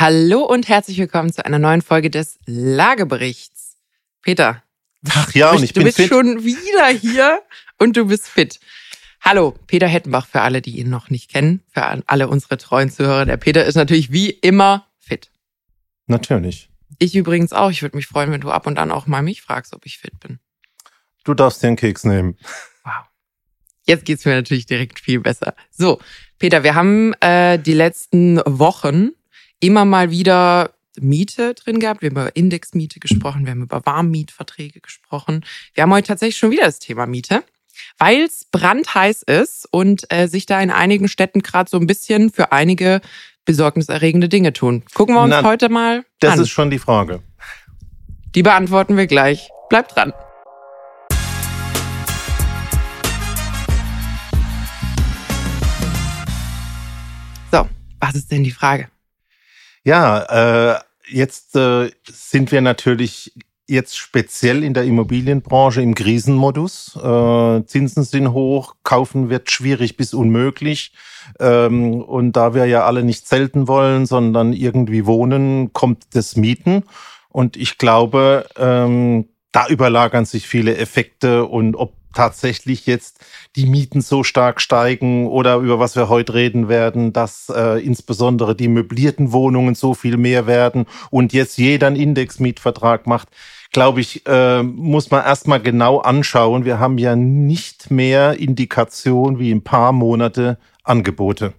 Hallo und herzlich willkommen zu einer neuen Folge des Lageberichts. Peter. Ach ja, und ich du bin bist fit. schon wieder hier und du bist fit. Hallo, Peter Hettenbach für alle, die ihn noch nicht kennen, für alle unsere treuen Zuhörer. Der Peter ist natürlich wie immer fit. Natürlich. Ich übrigens auch. Ich würde mich freuen, wenn du ab und an auch mal mich fragst, ob ich fit bin. Du darfst dir einen Keks nehmen. Wow. Jetzt geht's mir natürlich direkt viel besser. So, Peter, wir haben äh, die letzten Wochen immer mal wieder Miete drin gehabt. Wir haben über Indexmiete gesprochen, wir haben über Warmmietverträge gesprochen. Wir haben heute tatsächlich schon wieder das Thema Miete, weil es brandheiß ist und äh, sich da in einigen Städten gerade so ein bisschen für einige besorgniserregende Dinge tun. Gucken wir uns Na, heute mal Das an. ist schon die Frage. Die beantworten wir gleich. Bleibt dran. So, was ist denn die Frage? Ja, äh, jetzt äh, sind wir natürlich jetzt speziell in der Immobilienbranche im Krisenmodus. Äh, Zinsen sind hoch, kaufen wird schwierig bis unmöglich. Ähm, und da wir ja alle nicht selten wollen, sondern irgendwie wohnen, kommt das Mieten. Und ich glaube, ähm, da überlagern sich viele Effekte und ob tatsächlich jetzt die Mieten so stark steigen oder über was wir heute reden werden, dass äh, insbesondere die möblierten Wohnungen so viel mehr werden und jetzt jeder einen Indexmietvertrag macht, glaube ich, äh, muss man erstmal genau anschauen. Wir haben ja nicht mehr Indikation wie ein paar Monate Angebote.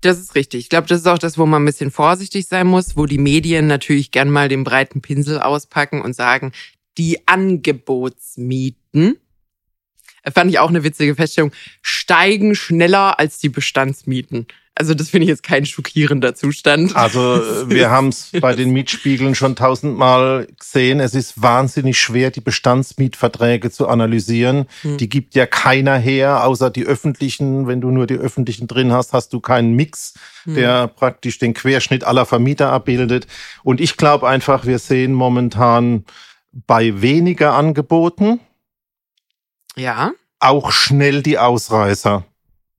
Das ist richtig. Ich glaube, das ist auch das, wo man ein bisschen vorsichtig sein muss, wo die Medien natürlich gern mal den breiten Pinsel auspacken und sagen, die Angebotsmieten, fand ich auch eine witzige Feststellung, steigen schneller als die Bestandsmieten. Also das finde ich jetzt kein schockierender Zustand. Also wir haben es bei den Mietspiegeln schon tausendmal gesehen. Es ist wahnsinnig schwer, die Bestandsmietverträge zu analysieren. Hm. Die gibt ja keiner her, außer die öffentlichen. Wenn du nur die öffentlichen drin hast, hast du keinen Mix, Hm. der praktisch den Querschnitt aller Vermieter abbildet. Und ich glaube einfach, wir sehen momentan bei weniger Angeboten Ja, auch schnell die Ausreißer.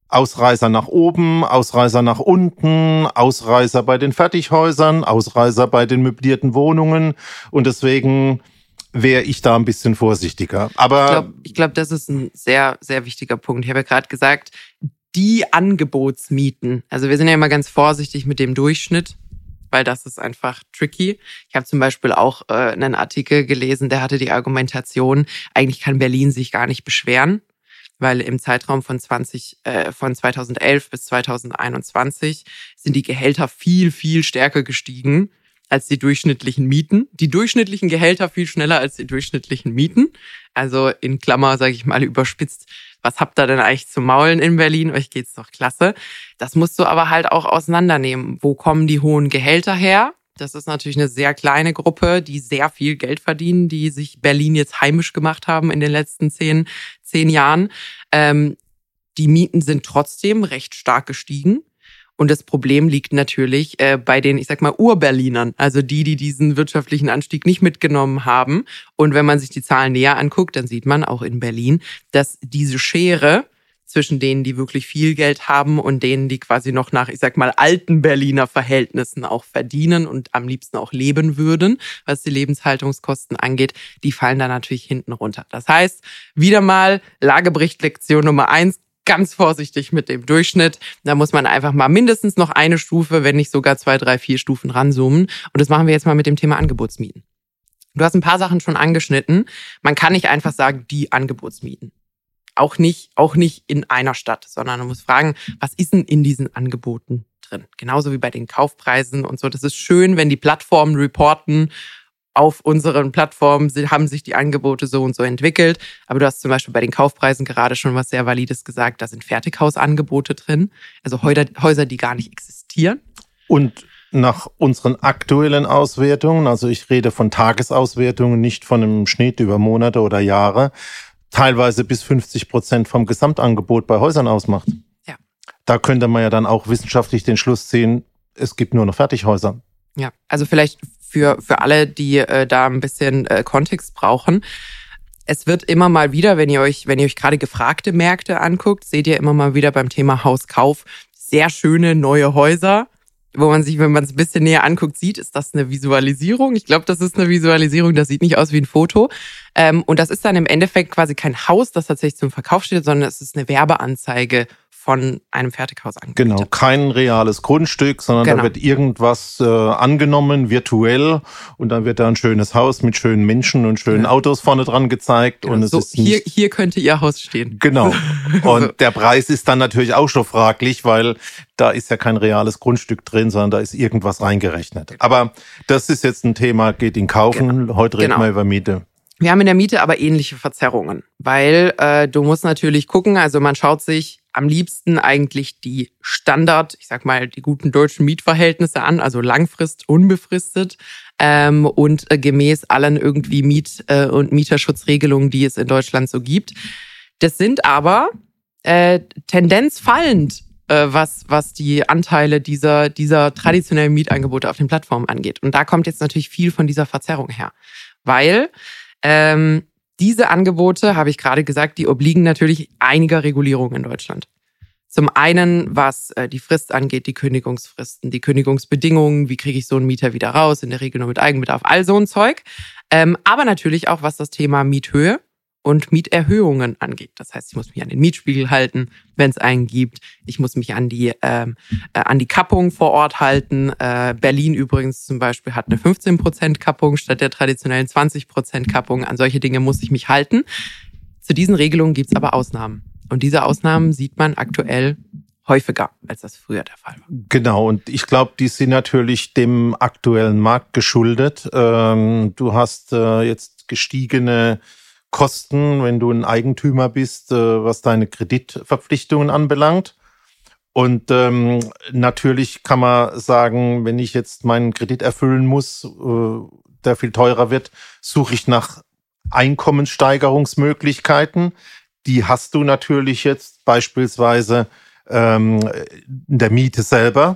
Ausreißer nach oben, Ausreißer nach unten, Ausreißer bei den Fertighäusern, Ausreißer bei den möblierten Wohnungen. Und deswegen wäre ich da ein bisschen vorsichtiger. Aber ich glaube, glaub, das ist ein sehr, sehr wichtiger Punkt. Ich habe ja gerade gesagt, die Angebotsmieten. Also wir sind ja immer ganz vorsichtig mit dem Durchschnitt, weil das ist einfach tricky. Ich habe zum Beispiel auch äh, einen Artikel gelesen, der hatte die Argumentation, eigentlich kann Berlin sich gar nicht beschweren, weil im Zeitraum von 20, äh, von 2011 bis 2021 sind die Gehälter viel, viel stärker gestiegen als die durchschnittlichen Mieten. Die durchschnittlichen Gehälter viel schneller als die durchschnittlichen Mieten. Also in Klammer, sage ich mal, überspitzt. Was habt ihr denn eigentlich zu maulen in Berlin? Euch geht's doch klasse. Das musst du aber halt auch auseinandernehmen. Wo kommen die hohen Gehälter her? Das ist natürlich eine sehr kleine Gruppe, die sehr viel Geld verdienen, die sich Berlin jetzt heimisch gemacht haben in den letzten zehn, zehn Jahren. Ähm, die Mieten sind trotzdem recht stark gestiegen. Und das Problem liegt natürlich äh, bei den, ich sag mal, Urberlinern, also die, die diesen wirtschaftlichen Anstieg nicht mitgenommen haben. Und wenn man sich die Zahlen näher anguckt, dann sieht man auch in Berlin, dass diese Schere zwischen denen, die wirklich viel Geld haben und denen, die quasi noch nach, ich sag mal, alten Berliner Verhältnissen auch verdienen und am liebsten auch leben würden, was die Lebenshaltungskosten angeht, die fallen da natürlich hinten runter. Das heißt, wieder mal Lagebericht Lektion Nummer eins, ganz vorsichtig mit dem Durchschnitt. Da muss man einfach mal mindestens noch eine Stufe, wenn nicht sogar zwei, drei, vier Stufen ranzoomen. Und das machen wir jetzt mal mit dem Thema Angebotsmieten. Du hast ein paar Sachen schon angeschnitten. Man kann nicht einfach sagen, die Angebotsmieten. Auch nicht, auch nicht in einer Stadt, sondern man muss fragen, was ist denn in diesen Angeboten drin? Genauso wie bei den Kaufpreisen und so. Das ist schön, wenn die Plattformen reporten, auf unseren Plattformen haben sich die Angebote so und so entwickelt. Aber du hast zum Beispiel bei den Kaufpreisen gerade schon was sehr Valides gesagt. Da sind Fertighausangebote drin. Also Häuser, die gar nicht existieren. Und nach unseren aktuellen Auswertungen, also ich rede von Tagesauswertungen, nicht von einem Schnitt über Monate oder Jahre, teilweise bis 50 Prozent vom Gesamtangebot bei Häusern ausmacht. Ja. Da könnte man ja dann auch wissenschaftlich den Schluss ziehen, es gibt nur noch Fertighäuser. Ja, also vielleicht für, für alle, die äh, da ein bisschen äh, Kontext brauchen. Es wird immer mal wieder, wenn ihr euch, wenn ihr euch gerade gefragte Märkte anguckt, seht ihr immer mal wieder beim Thema Hauskauf sehr schöne neue Häuser, wo man sich, wenn man es ein bisschen näher anguckt, sieht, ist das eine Visualisierung. Ich glaube, das ist eine Visualisierung, das sieht nicht aus wie ein Foto. Ähm, und das ist dann im Endeffekt quasi kein Haus, das tatsächlich zum Verkauf steht, sondern es ist eine Werbeanzeige von einem Fertighaus angemietet. Genau, kein reales Grundstück, sondern genau. da wird irgendwas äh, angenommen, virtuell, und dann wird da ein schönes Haus mit schönen Menschen und schönen ja. Autos vorne dran gezeigt. Genau. Und es so, ist hier, hier könnte Ihr Haus stehen. Genau. Und so. der Preis ist dann natürlich auch schon fraglich, weil da ist ja kein reales Grundstück drin, sondern da ist irgendwas reingerechnet. Genau. Aber das ist jetzt ein Thema, geht in Kaufen. Genau. Heute reden genau. wir über Miete. Wir haben in der Miete aber ähnliche Verzerrungen, weil äh, du musst natürlich gucken, also man schaut sich am liebsten eigentlich die Standard, ich sag mal, die guten deutschen Mietverhältnisse an, also langfrist, unbefristet ähm, und äh, gemäß allen irgendwie Miet- äh, und Mieterschutzregelungen, die es in Deutschland so gibt. Das sind aber äh, tendenzfallend, äh, was, was die Anteile dieser, dieser traditionellen Mietangebote auf den Plattformen angeht. Und da kommt jetzt natürlich viel von dieser Verzerrung her, weil ähm, diese Angebote, habe ich gerade gesagt, die obliegen natürlich einiger Regulierungen in Deutschland. Zum einen, was äh, die Frist angeht, die Kündigungsfristen, die Kündigungsbedingungen, wie kriege ich so einen Mieter wieder raus, in der Regel nur mit Eigenbedarf, all so ein Zeug. Ähm, aber natürlich auch, was das Thema Miethöhe und Mieterhöhungen angeht. Das heißt, ich muss mich an den Mietspiegel halten, wenn es einen gibt. Ich muss mich an die ähm, äh, an die Kappung vor Ort halten. Äh, Berlin übrigens zum Beispiel hat eine 15% Kappung statt der traditionellen 20% Kappung. An solche Dinge muss ich mich halten. Zu diesen Regelungen gibt es aber Ausnahmen. Und diese Ausnahmen sieht man aktuell häufiger, als das früher der Fall war. Genau, und ich glaube, die sind natürlich dem aktuellen Markt geschuldet. Ähm, du hast äh, jetzt gestiegene Kosten, wenn du ein Eigentümer bist, äh, was deine Kreditverpflichtungen anbelangt. Und ähm, natürlich kann man sagen, wenn ich jetzt meinen Kredit erfüllen muss, äh, der viel teurer wird, suche ich nach Einkommenssteigerungsmöglichkeiten. Die hast du natürlich jetzt beispielsweise ähm, in der Miete selber.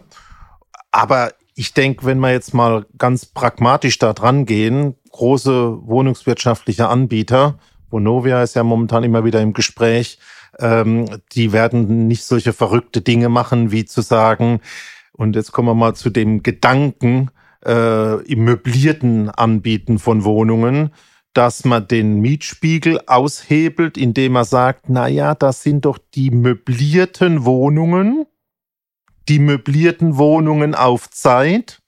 Aber ich denke, wenn wir jetzt mal ganz pragmatisch da dran gehen, große wohnungswirtschaftliche Anbieter, Vonovia ist ja momentan immer wieder im Gespräch, ähm, die werden nicht solche verrückte Dinge machen, wie zu sagen, und jetzt kommen wir mal zu dem Gedanken äh, im möblierten Anbieten von Wohnungen, dass man den Mietspiegel aushebelt, indem man sagt, na ja, das sind doch die möblierten Wohnungen, die möblierten Wohnungen auf Zeit,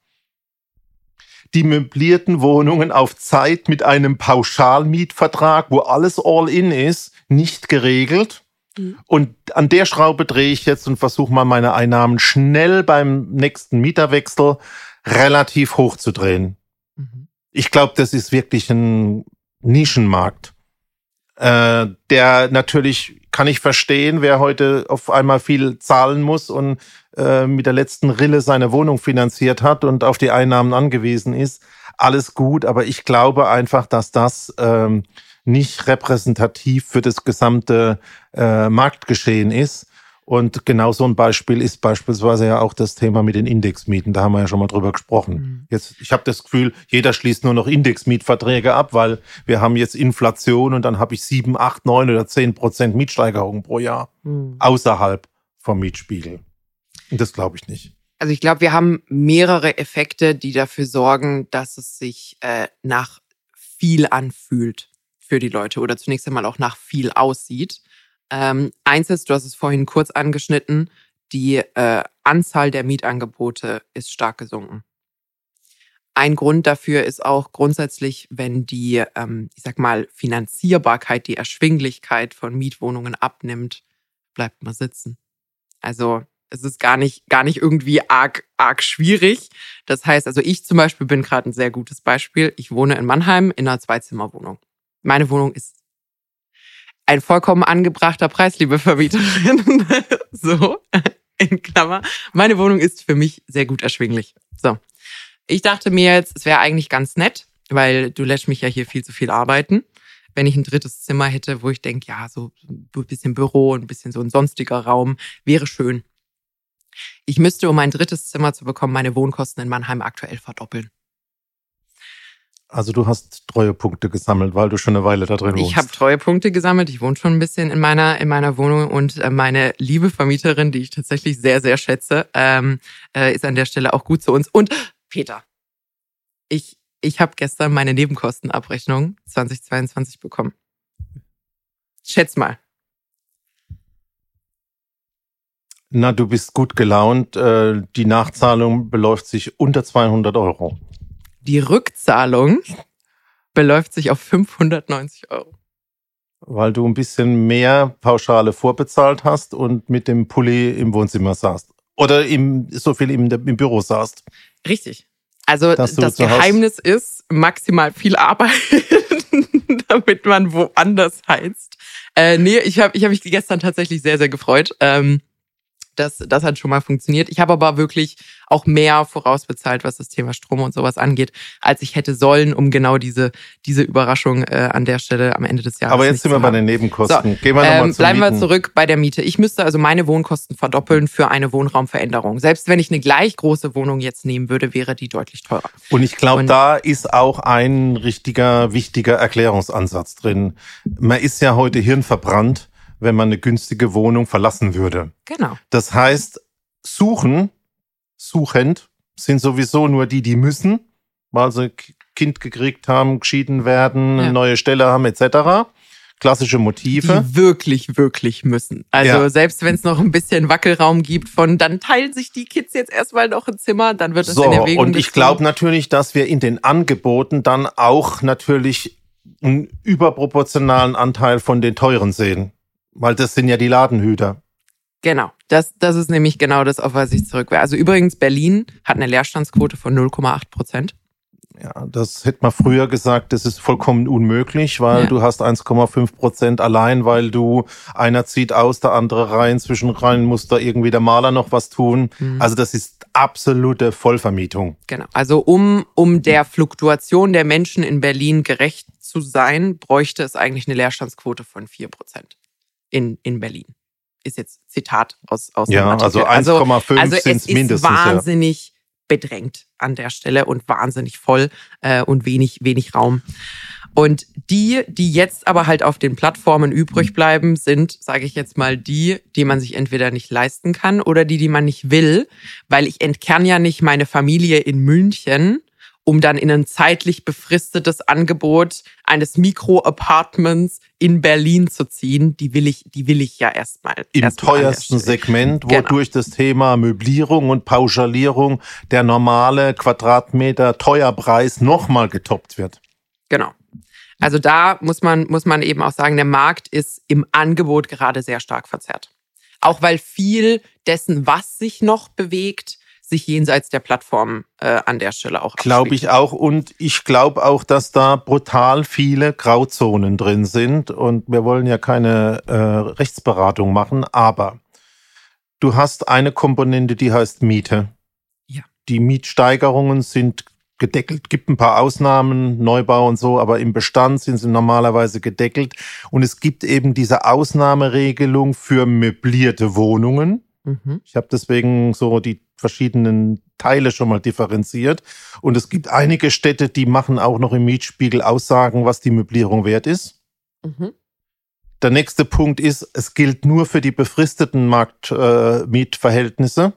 die möblierten Wohnungen auf Zeit mit einem Pauschalmietvertrag, wo alles all in ist, nicht geregelt. Mhm. Und an der Schraube drehe ich jetzt und versuche mal meine Einnahmen schnell beim nächsten Mieterwechsel relativ hoch zu drehen. Mhm. Ich glaube, das ist wirklich ein Nischenmarkt, äh, der natürlich kann ich verstehen, wer heute auf einmal viel zahlen muss und äh, mit der letzten Rille seine Wohnung finanziert hat und auf die Einnahmen angewiesen ist. Alles gut, aber ich glaube einfach, dass das ähm, nicht repräsentativ für das gesamte äh, Marktgeschehen ist. Und genau so ein Beispiel ist beispielsweise ja auch das Thema mit den Indexmieten. Da haben wir ja schon mal drüber gesprochen. Mhm. Jetzt, ich habe das Gefühl, jeder schließt nur noch Indexmietverträge ab, weil wir haben jetzt Inflation und dann habe ich sieben, acht, neun oder zehn Prozent Mietsteigerungen pro Jahr mhm. außerhalb vom Mietspiegel. Und das glaube ich nicht. Also ich glaube, wir haben mehrere Effekte, die dafür sorgen, dass es sich äh, nach viel anfühlt für die Leute oder zunächst einmal auch nach viel aussieht. Ähm, eins ist, du hast es vorhin kurz angeschnitten, die äh, Anzahl der Mietangebote ist stark gesunken. Ein Grund dafür ist auch grundsätzlich, wenn die, ähm, ich sag mal, Finanzierbarkeit, die Erschwinglichkeit von Mietwohnungen abnimmt, bleibt man sitzen. Also es ist gar nicht, gar nicht irgendwie arg, arg schwierig. Das heißt, also ich zum Beispiel bin gerade ein sehr gutes Beispiel. Ich wohne in Mannheim in einer Zweizimmerwohnung. Meine Wohnung ist ein vollkommen angebrachter Preis, liebe Vermieterin. so, in Klammer. Meine Wohnung ist für mich sehr gut erschwinglich. So. Ich dachte mir jetzt, es wäre eigentlich ganz nett, weil du lässt mich ja hier viel zu viel arbeiten. Wenn ich ein drittes Zimmer hätte, wo ich denke, ja, so ein bisschen Büro, ein bisschen so ein sonstiger Raum, wäre schön. Ich müsste, um ein drittes Zimmer zu bekommen, meine Wohnkosten in Mannheim aktuell verdoppeln. Also du hast Treuepunkte gesammelt, weil du schon eine Weile da drin wohnst. Ich habe Treuepunkte gesammelt. Ich wohne schon ein bisschen in meiner in meiner Wohnung und äh, meine liebe Vermieterin, die ich tatsächlich sehr sehr schätze, ähm, äh, ist an der Stelle auch gut zu uns. Und Peter, ich ich habe gestern meine Nebenkostenabrechnung 2022 bekommen. Schätz mal. Na, du bist gut gelaunt. Äh, die Nachzahlung beläuft sich unter 200 Euro. Die Rückzahlung beläuft sich auf 590 Euro. Weil du ein bisschen mehr Pauschale vorbezahlt hast und mit dem Pulli im Wohnzimmer saßt. Oder im, so viel im, im Büro saßt. Richtig. Also das Geheimnis ist maximal viel Arbeit, damit man woanders heizt. Äh, nee, ich habe ich hab mich gestern tatsächlich sehr, sehr gefreut. Ähm, das, das hat schon mal funktioniert. Ich habe aber wirklich auch mehr vorausbezahlt, was das Thema Strom und sowas angeht, als ich hätte sollen, um genau diese, diese Überraschung äh, an der Stelle am Ende des Jahres. Aber jetzt sind wir bei den Nebenkosten. So, Gehen wir ähm, bleiben Mieten. wir zurück bei der Miete. Ich müsste also meine Wohnkosten verdoppeln für eine Wohnraumveränderung. Selbst wenn ich eine gleich große Wohnung jetzt nehmen würde, wäre die deutlich teurer. Und ich glaube, da ist auch ein richtiger, wichtiger Erklärungsansatz drin. Man ist ja heute hirnverbrannt wenn man eine günstige Wohnung verlassen würde. Genau. Das heißt, suchen, suchend sind sowieso nur die, die müssen, weil sie Kind gekriegt haben, geschieden werden, ja. neue Stelle haben etc. Klassische Motive. Die wirklich, wirklich müssen. Also ja. selbst wenn es noch ein bisschen Wackelraum gibt von, dann teilen sich die Kids jetzt erstmal noch ein Zimmer, dann wird es so, in Erwägung Und ich glaube natürlich, dass wir in den Angeboten dann auch natürlich einen überproportionalen Anteil von den teuren sehen. Weil das sind ja die Ladenhüter. Genau, das, das ist nämlich genau das, auf was ich zurück wäre. Also übrigens, Berlin hat eine Leerstandsquote von 0,8 Prozent. Ja, das hätte man früher gesagt, das ist vollkommen unmöglich, weil ja. du hast 1,5 Prozent allein, weil du einer zieht aus, der andere rein, zwischen rein muss da irgendwie der Maler noch was tun. Mhm. Also das ist absolute Vollvermietung. Genau. Also um, um der Fluktuation der Menschen in Berlin gerecht zu sein, bräuchte es eigentlich eine Leerstandsquote von 4 Prozent in, in Berlin. Ist jetzt Zitat aus, aus ja, dem Artikel. Also 1,5 also, sind es mindestens. wahnsinnig ja. bedrängt an der Stelle und wahnsinnig voll äh, und wenig, wenig Raum. Und die, die jetzt aber halt auf den Plattformen übrig bleiben, sind, sage ich jetzt mal, die, die man sich entweder nicht leisten kann oder die, die man nicht will, weil ich entkerne ja nicht meine Familie in München um dann in ein zeitlich befristetes Angebot eines Mikro-Apartments in Berlin zu ziehen, die will ich, die will ich ja erstmal. Im erst teuersten Segment, wodurch genau. das Thema Möblierung und Pauschalierung der normale Quadratmeter Teuerpreis nochmal getoppt wird. Genau. Also da muss man, muss man eben auch sagen, der Markt ist im Angebot gerade sehr stark verzerrt. Auch weil viel dessen, was sich noch bewegt, sich jenseits der Plattform äh, an der Stelle auch Glaube ich auch. Und ich glaube auch, dass da brutal viele Grauzonen drin sind. Und wir wollen ja keine äh, Rechtsberatung machen, aber du hast eine Komponente, die heißt Miete. Ja. Die Mietsteigerungen sind gedeckelt, gibt ein paar Ausnahmen, Neubau und so, aber im Bestand sind sie normalerweise gedeckelt. Und es gibt eben diese Ausnahmeregelung für möblierte Wohnungen. Mhm. Ich habe deswegen so die verschiedenen Teile schon mal differenziert. Und es gibt einige Städte, die machen auch noch im Mietspiegel Aussagen, was die Möblierung wert ist. Mhm. Der nächste Punkt ist, es gilt nur für die befristeten Marktmietverhältnisse.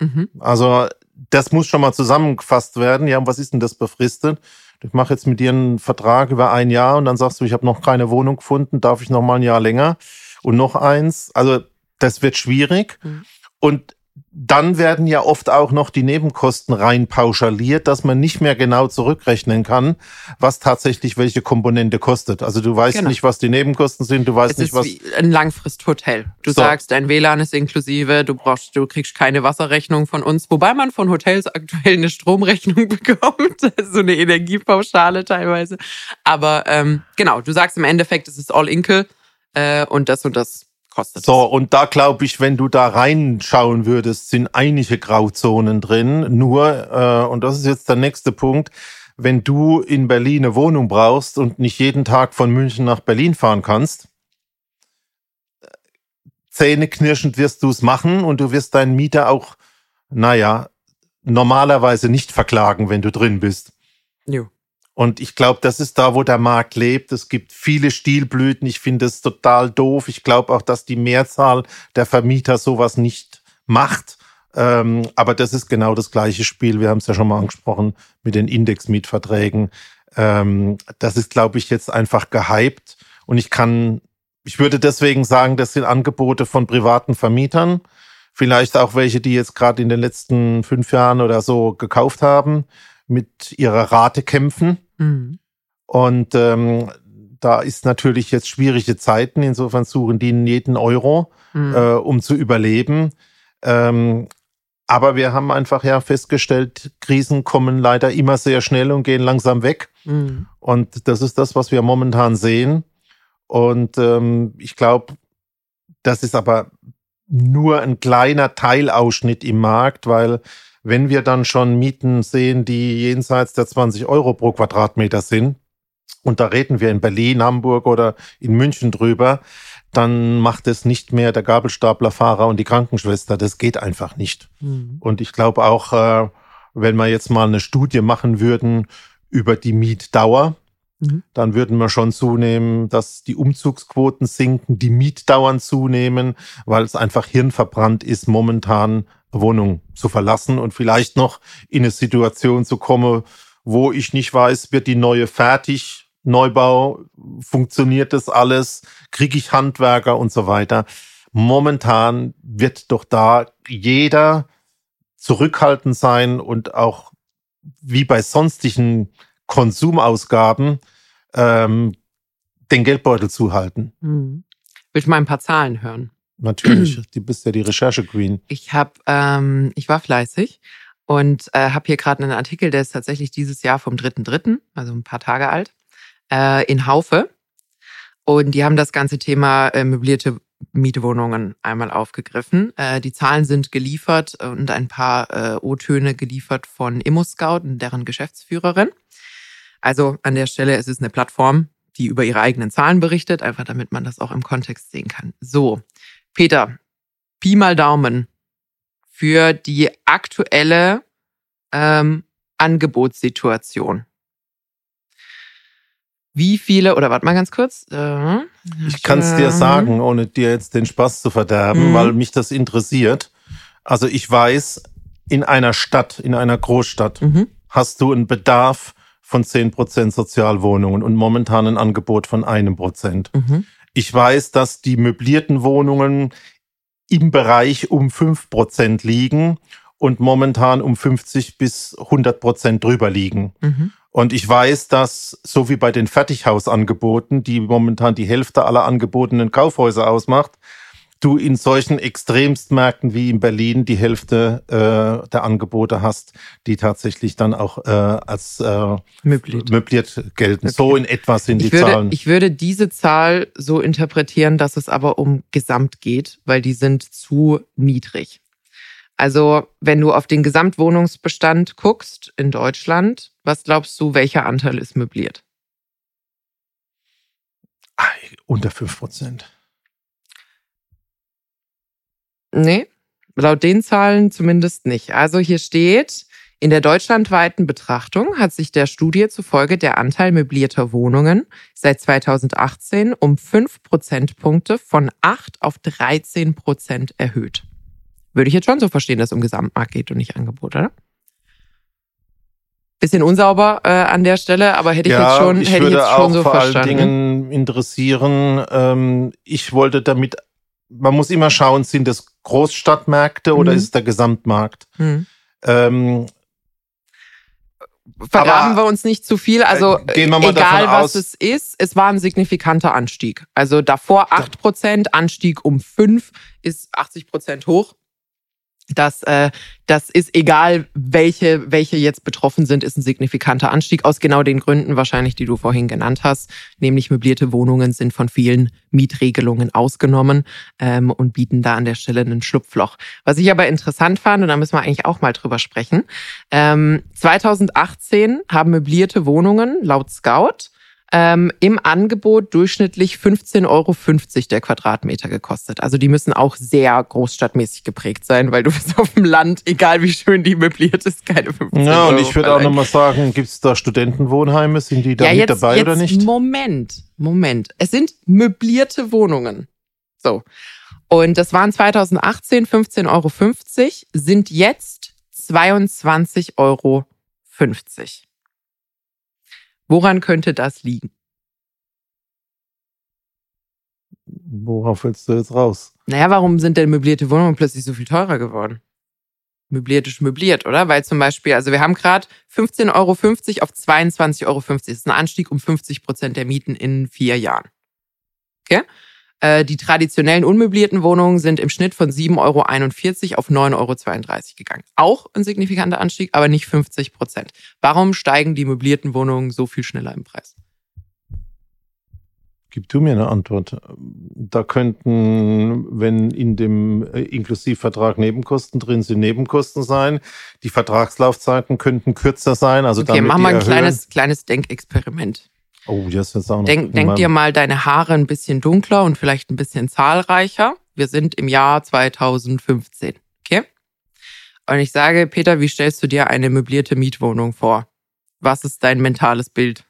Äh, mhm. Also das muss schon mal zusammengefasst werden. Ja, was ist denn das befristet? Ich mache jetzt mit dir einen Vertrag über ein Jahr und dann sagst du, ich habe noch keine Wohnung gefunden, darf ich noch mal ein Jahr länger und noch eins. Also das wird schwierig. Mhm. Und dann werden ja oft auch noch die Nebenkosten rein pauschaliert, dass man nicht mehr genau zurückrechnen kann, was tatsächlich welche Komponente kostet. Also du weißt genau. nicht, was die Nebenkosten sind, du weißt es nicht, was. Wie ein Langfristhotel. Du so. sagst, dein WLAN ist inklusive, du brauchst, du kriegst keine Wasserrechnung von uns, wobei man von Hotels aktuell eine Stromrechnung bekommt, so eine Energiepauschale teilweise. Aber ähm, genau, du sagst im Endeffekt, es ist all inkel äh, und das und das kostet. So, und da glaube ich, wenn du da reinschauen würdest, sind einige Grauzonen drin. Nur, äh, und das ist jetzt der nächste Punkt, wenn du in Berlin eine Wohnung brauchst und nicht jeden Tag von München nach Berlin fahren kannst, zähneknirschend wirst du es machen und du wirst deinen Mieter auch, naja, normalerweise nicht verklagen, wenn du drin bist. Jo. Und ich glaube, das ist da, wo der Markt lebt. Es gibt viele Stilblüten. Ich finde es total doof. Ich glaube auch, dass die Mehrzahl der Vermieter sowas nicht macht. Ähm, aber das ist genau das gleiche Spiel. Wir haben es ja schon mal angesprochen mit den Indexmietverträgen. Ähm, das ist, glaube ich, jetzt einfach gehypt. Und ich kann, ich würde deswegen sagen, das sind Angebote von privaten Vermietern. Vielleicht auch welche, die jetzt gerade in den letzten fünf Jahren oder so gekauft haben mit ihrer Rate kämpfen. Mhm. Und ähm, da ist natürlich jetzt schwierige Zeiten. Insofern suchen die jeden Euro, mhm. äh, um zu überleben. Ähm, aber wir haben einfach ja festgestellt, Krisen kommen leider immer sehr schnell und gehen langsam weg. Mhm. Und das ist das, was wir momentan sehen. Und ähm, ich glaube, das ist aber nur ein kleiner Teilausschnitt im Markt, weil wenn wir dann schon Mieten sehen, die jenseits der 20 Euro pro Quadratmeter sind, und da reden wir in Berlin, Hamburg oder in München drüber, dann macht es nicht mehr der Gabelstaplerfahrer und die Krankenschwester. Das geht einfach nicht. Mhm. Und ich glaube auch, äh, wenn wir jetzt mal eine Studie machen würden über die Mietdauer, mhm. dann würden wir schon zunehmen, dass die Umzugsquoten sinken, die Mietdauern zunehmen, weil es einfach hirnverbrannt ist, momentan Wohnung zu verlassen und vielleicht noch in eine Situation zu kommen, wo ich nicht weiß, wird die neue fertig, Neubau, funktioniert das alles, kriege ich Handwerker und so weiter. Momentan wird doch da jeder zurückhaltend sein und auch wie bei sonstigen Konsumausgaben ähm, den Geldbeutel zuhalten. Hm. Will ich mal ein paar Zahlen hören? Natürlich, du bist ja die Recherche-Queen. Ich habe, ähm, ich war fleißig und äh, habe hier gerade einen Artikel, der ist tatsächlich dieses Jahr vom 3.3., also ein paar Tage alt, äh, in Haufe. Und die haben das ganze Thema äh, möblierte Mietwohnungen einmal aufgegriffen. Äh, die Zahlen sind geliefert und ein paar äh, O-Töne geliefert von ImmoScout und deren Geschäftsführerin. Also an der Stelle es ist eine Plattform, die über ihre eigenen Zahlen berichtet, einfach damit man das auch im Kontext sehen kann. So, Peter, Pi mal Daumen für die aktuelle ähm, Angebotssituation. Wie viele, oder warte mal ganz kurz. Äh, ich kann es dir sagen, ohne dir jetzt den Spaß zu verderben, mhm. weil mich das interessiert. Also ich weiß, in einer Stadt, in einer Großstadt, mhm. hast du einen Bedarf von 10% Sozialwohnungen und momentan ein Angebot von einem Prozent. Mhm. Ich weiß, dass die möblierten Wohnungen im Bereich um 5% liegen und momentan um 50 bis 100 Prozent drüber liegen. Mhm. Und ich weiß, dass so wie bei den Fertighausangeboten, die momentan die Hälfte aller angebotenen Kaufhäuser ausmacht, du in solchen Extremstmärkten wie in Berlin die Hälfte äh, der Angebote hast, die tatsächlich dann auch äh, als äh, möbliert. möbliert gelten. Okay. So in etwa sind ich die würde, Zahlen. Ich würde diese Zahl so interpretieren, dass es aber um Gesamt geht, weil die sind zu niedrig. Also wenn du auf den Gesamtwohnungsbestand guckst in Deutschland, was glaubst du, welcher Anteil ist möbliert? Unter 5 Prozent. Nee, laut den Zahlen zumindest nicht. Also hier steht, in der deutschlandweiten Betrachtung hat sich der Studie zufolge der Anteil möblierter Wohnungen seit 2018 um 5 Prozentpunkte von 8 auf 13 Prozent erhöht. Würde ich jetzt schon so verstehen, dass es um Gesamtmarkt geht und nicht Angebot, oder? Bisschen unsauber äh, an der Stelle, aber hätte ich ja, jetzt schon, ich hätte ich jetzt schon so vor verstanden. allen Dingen interessieren. Ähm, ich wollte damit man muss immer schauen, sind das Großstadtmärkte oder mhm. ist es der Gesamtmarkt? Mhm. Ähm, Vergraben wir uns nicht zu viel. Also äh, egal was es ist, es war ein signifikanter Anstieg. Also davor 8%, Anstieg um 5 ist 80% hoch. Das, äh, das ist egal, welche, welche jetzt betroffen sind, ist ein signifikanter Anstieg aus genau den Gründen wahrscheinlich, die du vorhin genannt hast. Nämlich möblierte Wohnungen sind von vielen Mietregelungen ausgenommen ähm, und bieten da an der Stelle einen Schlupfloch. Was ich aber interessant fand, und da müssen wir eigentlich auch mal drüber sprechen, ähm, 2018 haben möblierte Wohnungen laut Scout ähm, im Angebot durchschnittlich 15,50 Euro der Quadratmeter gekostet. Also die müssen auch sehr großstadtmäßig geprägt sein, weil du bist auf dem Land, egal wie schön die möbliert ist, keine 15 Ja, und Euro ich würde auch nochmal sagen, gibt es da Studentenwohnheime? Sind die da ja, mit jetzt, dabei jetzt, oder nicht? Moment, Moment. Es sind möblierte Wohnungen. So. Und das waren 2018 15,50 Euro, sind jetzt 22,50 Euro. Woran könnte das liegen? Worauf willst du jetzt raus? Naja, warum sind denn möblierte Wohnungen plötzlich so viel teurer geworden? Möbliert ist möbliert, oder? Weil zum Beispiel, also wir haben gerade 15,50 Euro auf 22,50 Euro. Das ist ein Anstieg um 50 Prozent der Mieten in vier Jahren. Okay? Äh, die traditionellen unmöblierten Wohnungen sind im Schnitt von 7,41 Euro auf 9,32 Euro gegangen. Auch ein signifikanter Anstieg, aber nicht 50 Prozent. Warum steigen die möblierten Wohnungen so viel schneller im Preis? Gib du mir eine Antwort. Da könnten, wenn in dem äh, Inklusivvertrag Nebenkosten drin sind, Nebenkosten sein. Die Vertragslaufzeiten könnten kürzer sein. Also okay, damit mach mal ein kleines, kleines Denkexperiment. Oh, das ist auch. Denk, denk dir mal deine Haare ein bisschen dunkler und vielleicht ein bisschen zahlreicher. Wir sind im Jahr 2015. Okay? Und ich sage, Peter, wie stellst du dir eine möblierte Mietwohnung vor? Was ist dein mentales Bild?